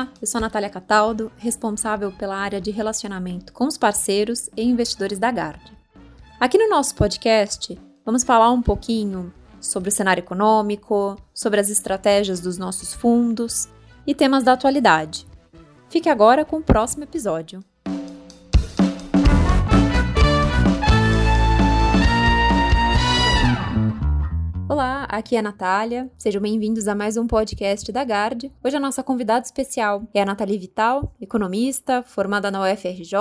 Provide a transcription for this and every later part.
Olá, eu sou a Natália Cataldo, responsável pela área de relacionamento com os parceiros e investidores da Gard. Aqui no nosso podcast, vamos falar um pouquinho sobre o cenário econômico, sobre as estratégias dos nossos fundos e temas da atualidade. Fique agora com o próximo episódio. Aqui é a Natália. Sejam bem-vindos a mais um podcast da Gard. Hoje a nossa convidada especial é a Nathalie Vital, economista, formada na UFRJ,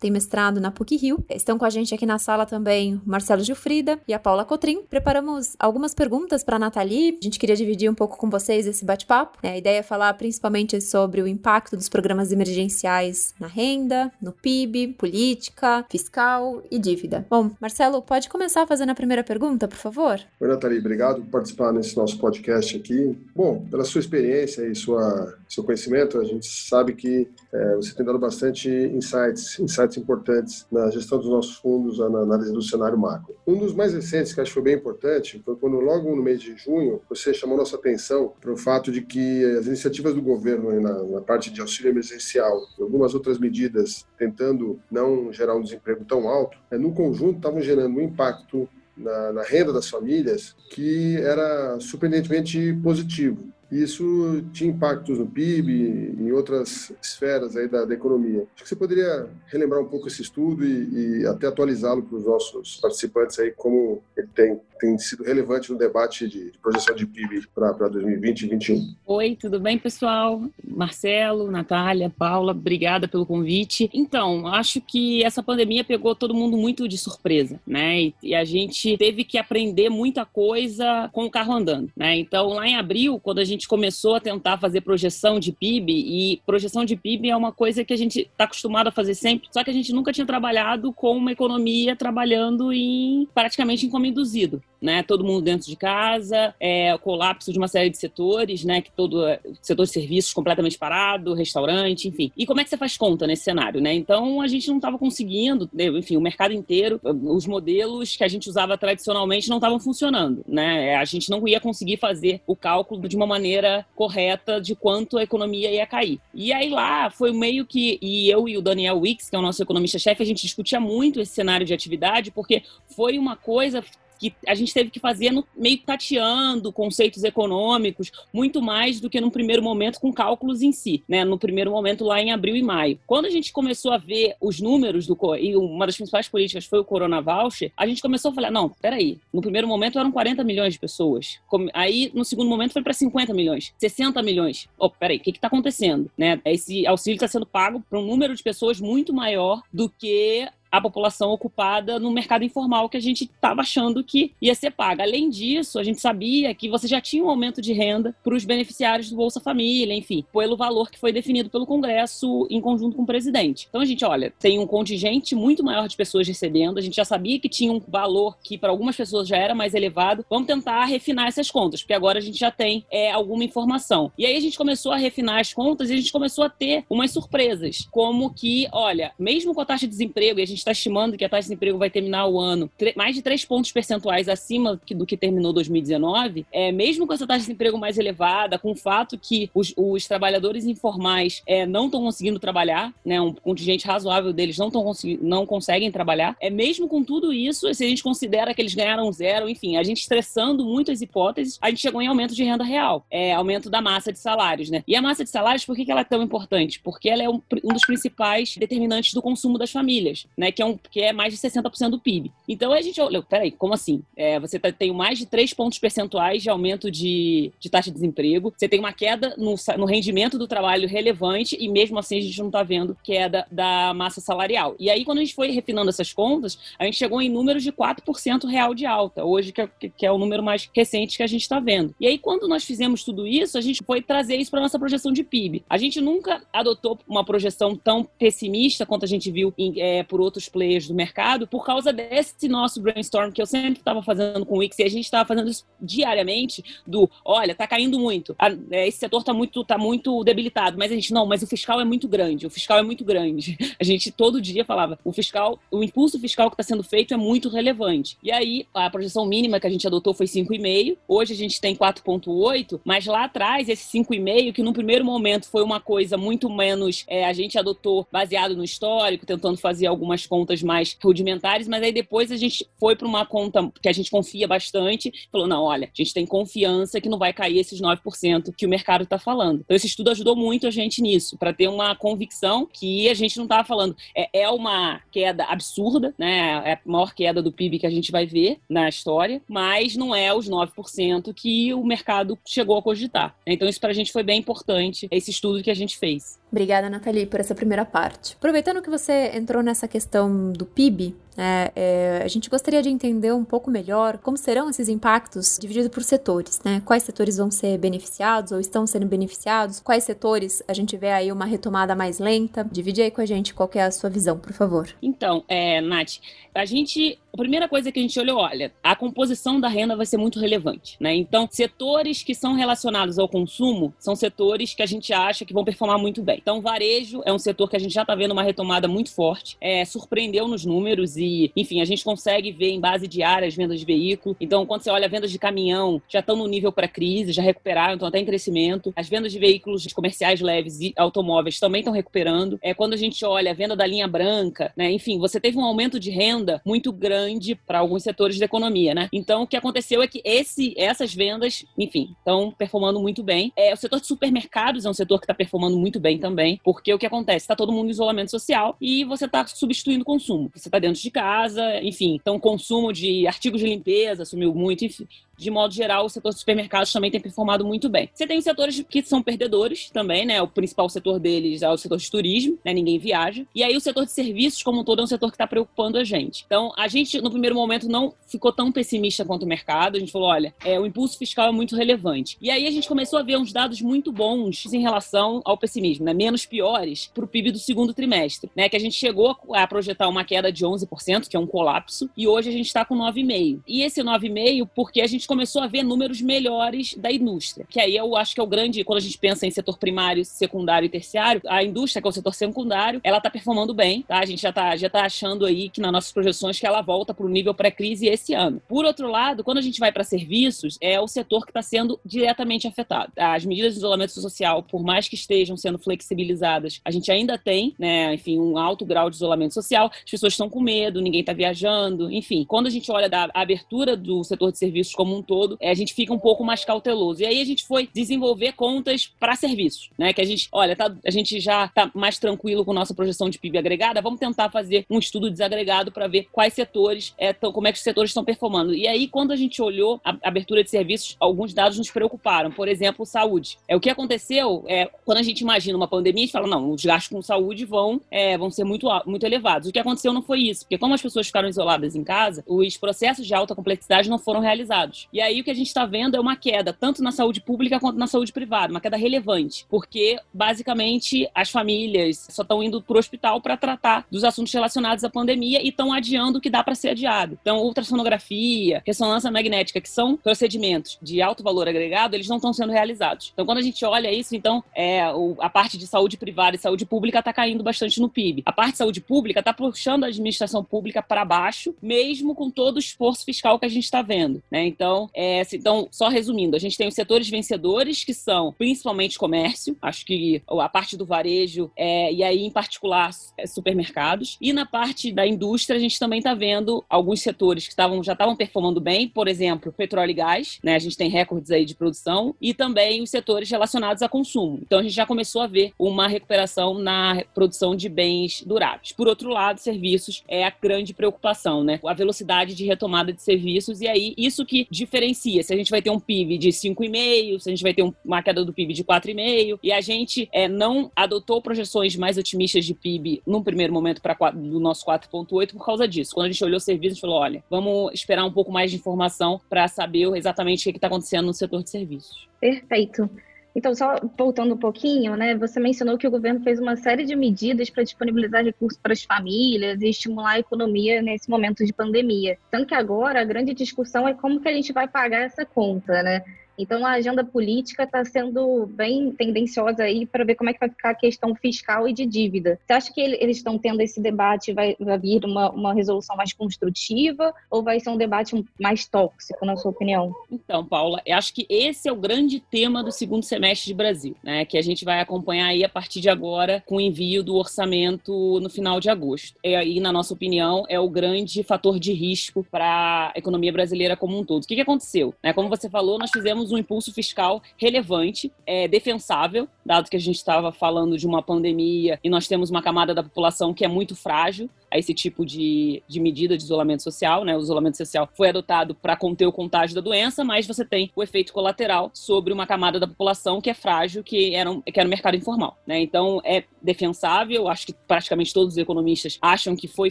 tem mestrado na PUC-Rio. Estão com a gente aqui na sala também o Marcelo Gilfrida e a Paula Cotrim. Preparamos algumas perguntas para a Nathalie. A gente queria dividir um pouco com vocês esse bate-papo. A ideia é falar principalmente sobre o impacto dos programas emergenciais na renda, no PIB, política, fiscal e dívida. Bom, Marcelo, pode começar fazendo a primeira pergunta, por favor? Oi, Nathalie obrigado participar nesse nosso podcast aqui. Bom, pela sua experiência e sua, seu conhecimento, a gente sabe que é, você tem dado bastante insights, insights importantes na gestão dos nossos fundos, na análise do cenário macro. Um dos mais recentes, que acho que foi bem importante, foi quando logo no mês de junho, você chamou nossa atenção para o fato de que as iniciativas do governo na, na parte de auxílio emergencial e algumas outras medidas tentando não gerar um desemprego tão alto, é, no conjunto estavam gerando um impacto na, na renda das famílias que era surpreendentemente positivo. Isso tinha impactos no PIB, em outras esferas aí da, da economia. Acho que você poderia relembrar um pouco esse estudo e, e até atualizá-lo para os nossos participantes aí, como ele tem tem sido relevante no debate de, de projeção de PIB para 2020 e 2021. Oi, tudo bem, pessoal? Marcelo, Natália, Paula, obrigada pelo convite. Então, acho que essa pandemia pegou todo mundo muito de surpresa, né? E, e a gente teve que aprender muita coisa com o carro andando, né? Então, lá em abril, quando a gente começou a tentar fazer projeção de PIB, e projeção de PIB é uma coisa que a gente está acostumado a fazer sempre, só que a gente nunca tinha trabalhado com uma economia trabalhando em praticamente em como induzido né? Todo mundo dentro de casa, é, o colapso de uma série de setores, né? Que todo setor de serviços completamente parado, restaurante, enfim. E como é que você faz conta nesse cenário, né? Então a gente não estava conseguindo, né, enfim, o mercado inteiro, os modelos que a gente usava tradicionalmente não estavam funcionando, né? A gente não ia conseguir fazer o cálculo de uma maneira correta de quanto a economia ia cair. E aí lá foi meio que e eu e o Daniel Wicks, que é o nosso economista-chefe, a gente discutia muito esse cenário de atividade porque foi uma coisa que a gente teve que fazer no, meio tateando conceitos econômicos, muito mais do que no primeiro momento com cálculos em si, né? No primeiro momento lá em abril e maio. Quando a gente começou a ver os números do e uma das principais políticas foi o Corona Voucher, a gente começou a falar, não, peraí, no primeiro momento eram 40 milhões de pessoas, aí no segundo momento foi para 50 milhões, 60 milhões. Oh, peraí, o que está acontecendo, né? Esse auxílio está sendo pago para um número de pessoas muito maior do que a população ocupada no mercado informal que a gente estava achando que ia ser paga. Além disso, a gente sabia que você já tinha um aumento de renda para os beneficiários do Bolsa Família, enfim, pelo valor que foi definido pelo Congresso em conjunto com o presidente. Então a gente, olha, tem um contingente muito maior de pessoas recebendo, a gente já sabia que tinha um valor que para algumas pessoas já era mais elevado. Vamos tentar refinar essas contas, porque agora a gente já tem é, alguma informação. E aí a gente começou a refinar as contas e a gente começou a ter umas surpresas, como que, olha, mesmo com a taxa de desemprego, e a gente está estimando que a taxa de desemprego vai terminar o ano mais de 3 pontos percentuais acima do que terminou 2019, é, mesmo com essa taxa de desemprego mais elevada, com o fato que os, os trabalhadores informais é, não estão conseguindo trabalhar, né, um contingente razoável deles não, tão não conseguem trabalhar, é mesmo com tudo isso, se a gente considera que eles ganharam zero, enfim, a gente estressando muito as hipóteses, a gente chegou em aumento de renda real, é, aumento da massa de salários, né? E a massa de salários, por que, que ela é tão importante? Porque ela é um, um dos principais determinantes do consumo das famílias, né? Que é, um, que é mais de 60% do PIB. Então a gente olhou, peraí, como assim? É, você tá, tem mais de 3 pontos percentuais de aumento de, de taxa de desemprego, você tem uma queda no, no rendimento do trabalho relevante e mesmo assim a gente não está vendo queda da massa salarial. E aí, quando a gente foi refinando essas contas, a gente chegou em números de 4% real de alta, hoje que é, que é o número mais recente que a gente está vendo. E aí, quando nós fizemos tudo isso, a gente foi trazer isso para nossa projeção de PIB. A gente nunca adotou uma projeção tão pessimista quanto a gente viu em, é, por outros outros players do mercado por causa desse nosso brainstorm que eu sempre estava fazendo com o Wix e a gente estava fazendo isso diariamente do, olha, tá caindo muito, é, esse setor tá muito, tá muito debilitado, mas a gente, não, mas o fiscal é muito grande, o fiscal é muito grande. A gente todo dia falava, o fiscal, o impulso fiscal que está sendo feito é muito relevante. E aí, a projeção mínima que a gente adotou foi 5,5, hoje a gente tem 4,8, mas lá atrás, esse 5,5, que no primeiro momento foi uma coisa muito menos, é, a gente adotou baseado no histórico, tentando fazer algumas contas mais rudimentares, mas aí depois a gente foi para uma conta que a gente confia bastante, falou, não, olha, a gente tem confiança que não vai cair esses 9% que o mercado está falando. Então, esse estudo ajudou muito a gente nisso, para ter uma convicção que a gente não estava falando. É, é uma queda absurda, né? É a maior queda do PIB que a gente vai ver na história, mas não é os 9% que o mercado chegou a cogitar. Então, isso para a gente foi bem importante, esse estudo que a gente fez. Obrigada, Nathalie, por essa primeira parte. Aproveitando que você entrou nessa questão do PIB, é, é, a gente gostaria de entender um pouco melhor como serão esses impactos divididos por setores, né? Quais setores vão ser beneficiados ou estão sendo beneficiados? Quais setores a gente vê aí uma retomada mais lenta? Divide aí com a gente qual é a sua visão, por favor. Então, é, Nath, a gente a primeira coisa que a gente olhou, olha, a composição da renda vai ser muito relevante, né? Então, setores que são relacionados ao consumo são setores que a gente acha que vão performar muito bem. Então, varejo é um setor que a gente já está vendo uma retomada muito forte, é, surpreendeu nos números e, enfim, a gente consegue ver em base diária as vendas de veículo. Então, quando você olha vendas de caminhão, já estão no nível pré-crise, já recuperaram, estão até em crescimento. As vendas de veículos comerciais leves e automóveis também estão recuperando. É quando a gente olha a venda da linha branca, né? Enfim, você teve um aumento de renda muito grande grande para alguns setores da economia, né? Então, o que aconteceu é que esse, essas vendas, enfim, estão performando muito bem. É, o setor de supermercados é um setor que está performando muito bem também, porque o que acontece? Está todo mundo em isolamento social e você está substituindo o consumo. Você está dentro de casa, enfim. Então, consumo de artigos de limpeza sumiu muito, enfim de modo geral, o setor de supermercados também tem performado muito bem. Você tem os setores que são perdedores também, né? O principal setor deles é o setor de turismo, né? Ninguém viaja. E aí o setor de serviços, como um todo, é um setor que está preocupando a gente. Então, a gente, no primeiro momento, não ficou tão pessimista quanto o mercado. A gente falou, olha, é, o impulso fiscal é muito relevante. E aí a gente começou a ver uns dados muito bons em relação ao pessimismo, né? Menos piores para o PIB do segundo trimestre, né? Que a gente chegou a projetar uma queda de 11%, que é um colapso, e hoje a gente está com 9,5%. E esse 9,5% porque a gente gente começou a ver números melhores da indústria, que aí eu acho que é o grande, quando a gente pensa em setor primário, secundário e terciário, a indústria, que é o setor secundário, ela está performando bem, tá? A gente já está já tá achando aí que nas nossas projeções que ela volta para o nível pré-crise esse ano. Por outro lado, quando a gente vai para serviços, é o setor que está sendo diretamente afetado. As medidas de isolamento social, por mais que estejam sendo flexibilizadas, a gente ainda tem, né, enfim, um alto grau de isolamento social, as pessoas estão com medo, ninguém está viajando, enfim. Quando a gente olha da abertura do setor de serviços como um todo, é, a gente fica um pouco mais cauteloso. E aí a gente foi desenvolver contas para serviços, né? Que a gente, olha, tá, a gente já tá mais tranquilo com nossa projeção de PIB agregada, vamos tentar fazer um estudo desagregado para ver quais setores, é, como é que os setores estão performando. E aí, quando a gente olhou a abertura de serviços, alguns dados nos preocuparam. Por exemplo, saúde. É, o que aconteceu é, quando a gente imagina uma pandemia, a gente fala, não, os gastos com saúde vão, é, vão ser muito, muito elevados. O que aconteceu não foi isso, porque como as pessoas ficaram isoladas em casa, os processos de alta complexidade não foram realizados. E aí o que a gente está vendo é uma queda, tanto na saúde pública quanto na saúde privada, uma queda relevante, porque basicamente as famílias só estão indo para o hospital para tratar dos assuntos relacionados à pandemia e estão adiando o que dá para ser adiado. Então, ultrassonografia, ressonância magnética, que são procedimentos de alto valor agregado, eles não estão sendo realizados. Então, quando a gente olha isso, então é, a parte de saúde privada e saúde pública está caindo bastante no PIB. A parte de saúde pública está puxando a administração pública para baixo, mesmo com todo o esforço fiscal que a gente está vendo. Né? Então, é, então, só resumindo, a gente tem os setores vencedores, que são principalmente comércio, acho que a parte do varejo, é, e aí, em particular, é, supermercados. E na parte da indústria, a gente também está vendo alguns setores que tavam, já estavam performando bem, por exemplo, petróleo e gás, né? A gente tem recordes aí de produção, e também os setores relacionados a consumo. Então, a gente já começou a ver uma recuperação na produção de bens duráveis. Por outro lado, serviços é grande preocupação, né? A velocidade de retomada de serviços, e aí, isso que diferencia se a gente vai ter um PIB de 5,5, se a gente vai ter uma queda do PIB de 4,5, e a gente é, não adotou projeções mais otimistas de PIB num primeiro momento para do nosso 4,8 por causa disso. Quando a gente olhou o serviço, a gente falou: olha, vamos esperar um pouco mais de informação para saber exatamente o que está acontecendo no setor de serviços. Perfeito. Então, só voltando um pouquinho, né? Você mencionou que o governo fez uma série de medidas para disponibilizar recursos para as famílias e estimular a economia nesse momento de pandemia. Tanto que agora a grande discussão é como que a gente vai pagar essa conta, né? Então, a agenda política está sendo bem tendenciosa aí para ver como é que vai ficar a questão fiscal e de dívida. Você acha que eles estão tendo esse debate, vai, vai vir uma, uma resolução mais construtiva ou vai ser um debate mais tóxico, na sua opinião? Então, Paula, eu acho que esse é o grande tema do segundo semestre de Brasil, né? Que a gente vai acompanhar aí a partir de agora com o envio do orçamento no final de agosto. E aí, na nossa opinião, é o grande fator de risco para a economia brasileira como um todo. O que, que aconteceu? Né? Como você falou, nós fizemos um impulso fiscal relevante, é, defensável, dado que a gente estava falando de uma pandemia e nós temos uma camada da população que é muito frágil a esse tipo de, de medida de isolamento social. Né? O isolamento social foi adotado para conter o contágio da doença, mas você tem o efeito colateral sobre uma camada da população que é frágil, que era, um, que era o mercado informal. Né? Então, é defensável, acho que praticamente todos os economistas acham que foi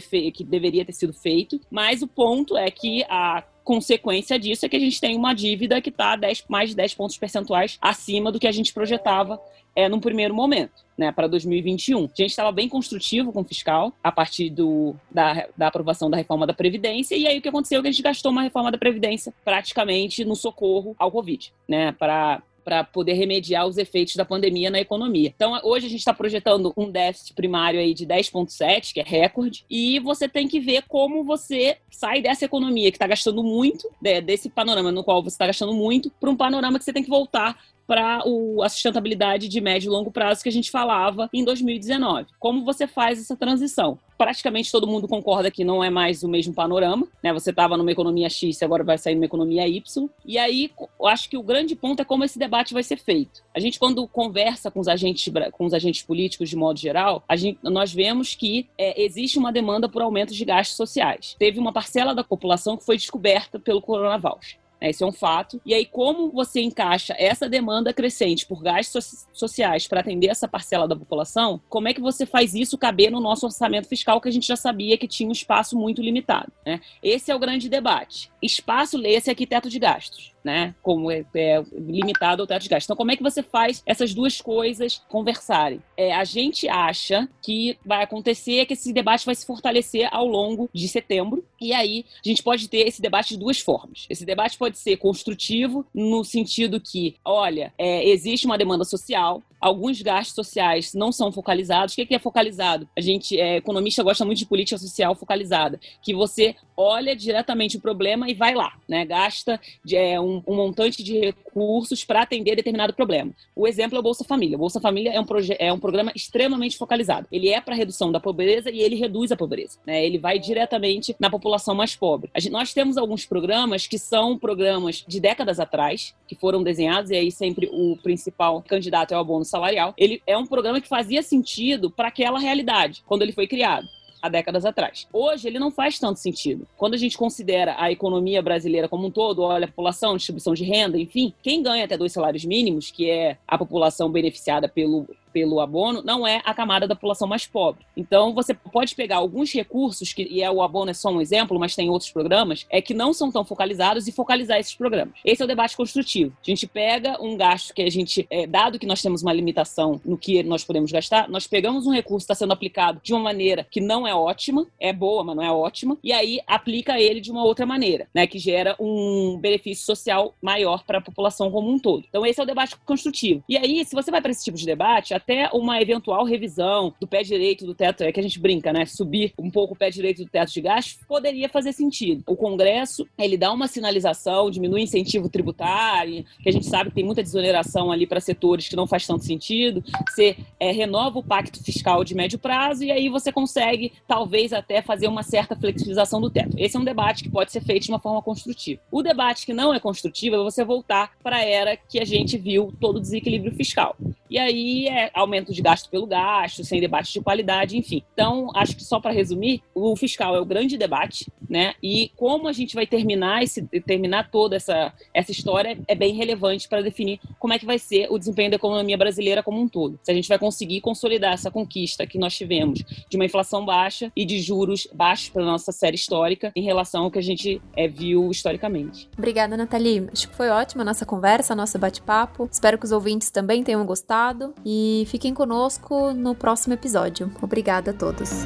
que deveria ter sido feito, mas o ponto é que a consequência disso é que a gente tem uma dívida que está mais de 10 pontos percentuais acima do que a gente projetava é, num primeiro momento. Né, para 2021. A gente estava bem construtivo com o fiscal a partir do, da, da, aprovação da reforma da Previdência, e aí o que aconteceu é que a gente gastou uma reforma da Previdência praticamente no socorro ao Covid, né, para para poder remediar os efeitos da pandemia na economia. Então, hoje a gente está projetando um déficit primário aí de 10,7, que é recorde, e você tem que ver como você sai dessa economia que está gastando muito, desse panorama no qual você está gastando muito, para um panorama que você tem que voltar para a sustentabilidade de médio e longo prazo que a gente falava em 2019. Como você faz essa transição? Praticamente todo mundo concorda que não é mais o mesmo panorama, né? Você estava numa economia X, agora vai sair numa economia Y. E aí, eu acho que o grande ponto é como esse debate vai ser feito. A gente, quando conversa com os agentes, com os agentes políticos de modo geral, a gente, nós vemos que é, existe uma demanda por aumentos de gastos sociais. Teve uma parcela da população que foi descoberta pelo coronavírus. Né, esse é um fato. E aí, como você encaixa essa demanda crescente por gastos sociais para atender essa parcela da população, como é que você faz isso caber no nosso orçamento fiscal que a gente já sabia que tinha um espaço muito limitado? Né? Esse é o grande debate. Espaço, lê-se aqui teto de gastos né? Como é, é, limitado ao teto de gastos. Então, como é que você faz essas duas coisas conversarem? É, a gente acha que vai acontecer que esse debate vai se fortalecer ao longo de setembro, e aí a gente pode ter esse debate de duas formas. Esse debate pode ser construtivo, no sentido que, olha, é, existe uma demanda social, alguns gastos sociais não são focalizados. O que é focalizado? A gente, é, economista, gosta muito de política social focalizada, que você olha diretamente o problema e vai lá, né? Gasta é, um, um, montante de recursos para atender determinado problema. O exemplo é o Bolsa Família. O Bolsa Família é um, é um programa extremamente focalizado. Ele é para redução da pobreza e ele reduz a pobreza. Né? Ele vai diretamente na população mais pobre. Gente, nós temos alguns programas que são programas de décadas atrás, que foram desenhados, e aí sempre o principal candidato é o abono salarial. Ele é um programa que fazia sentido para aquela realidade, quando ele foi criado há décadas atrás. Hoje ele não faz tanto sentido. Quando a gente considera a economia brasileira como um todo, olha a população, distribuição de renda, enfim, quem ganha até dois salários mínimos, que é a população beneficiada pelo pelo abono não é a camada da população mais pobre. Então, você pode pegar alguns recursos, que, e é, o abono é só um exemplo, mas tem outros programas, é que não são tão focalizados e focalizar esses programas. Esse é o debate construtivo. A gente pega um gasto que a gente, é, dado que nós temos uma limitação no que nós podemos gastar, nós pegamos um recurso que está sendo aplicado de uma maneira que não é ótima, é boa, mas não é ótima, e aí aplica ele de uma outra maneira, né, que gera um benefício social maior para a população como um todo. Então, esse é o debate construtivo. E aí, se você vai para esse tipo de debate, até uma eventual revisão do pé direito do teto, é que a gente brinca, né? Subir um pouco o pé direito do teto de gastos poderia fazer sentido. O Congresso, ele dá uma sinalização, diminui incentivo tributário, que a gente sabe que tem muita desoneração ali para setores que não faz tanto sentido. Você é, renova o pacto fiscal de médio prazo e aí você consegue, talvez, até fazer uma certa flexibilização do teto. Esse é um debate que pode ser feito de uma forma construtiva. O debate que não é construtivo é você voltar para a era que a gente viu todo o desequilíbrio fiscal. E aí é aumento de gasto pelo gasto, sem debate de qualidade, enfim. Então, acho que só para resumir, o fiscal é o grande debate né? E como a gente vai terminar esse terminar toda essa essa história é bem relevante para definir como é que vai ser o desempenho da economia brasileira como um todo. Se a gente vai conseguir consolidar essa conquista que nós tivemos de uma inflação baixa e de juros baixos para nossa série histórica em relação ao que a gente é, viu historicamente. Obrigada, Nathalie. Acho que foi ótima a nossa conversa, nosso bate-papo. Espero que os ouvintes também tenham gostado e fiquem conosco no próximo episódio. Obrigada a todos.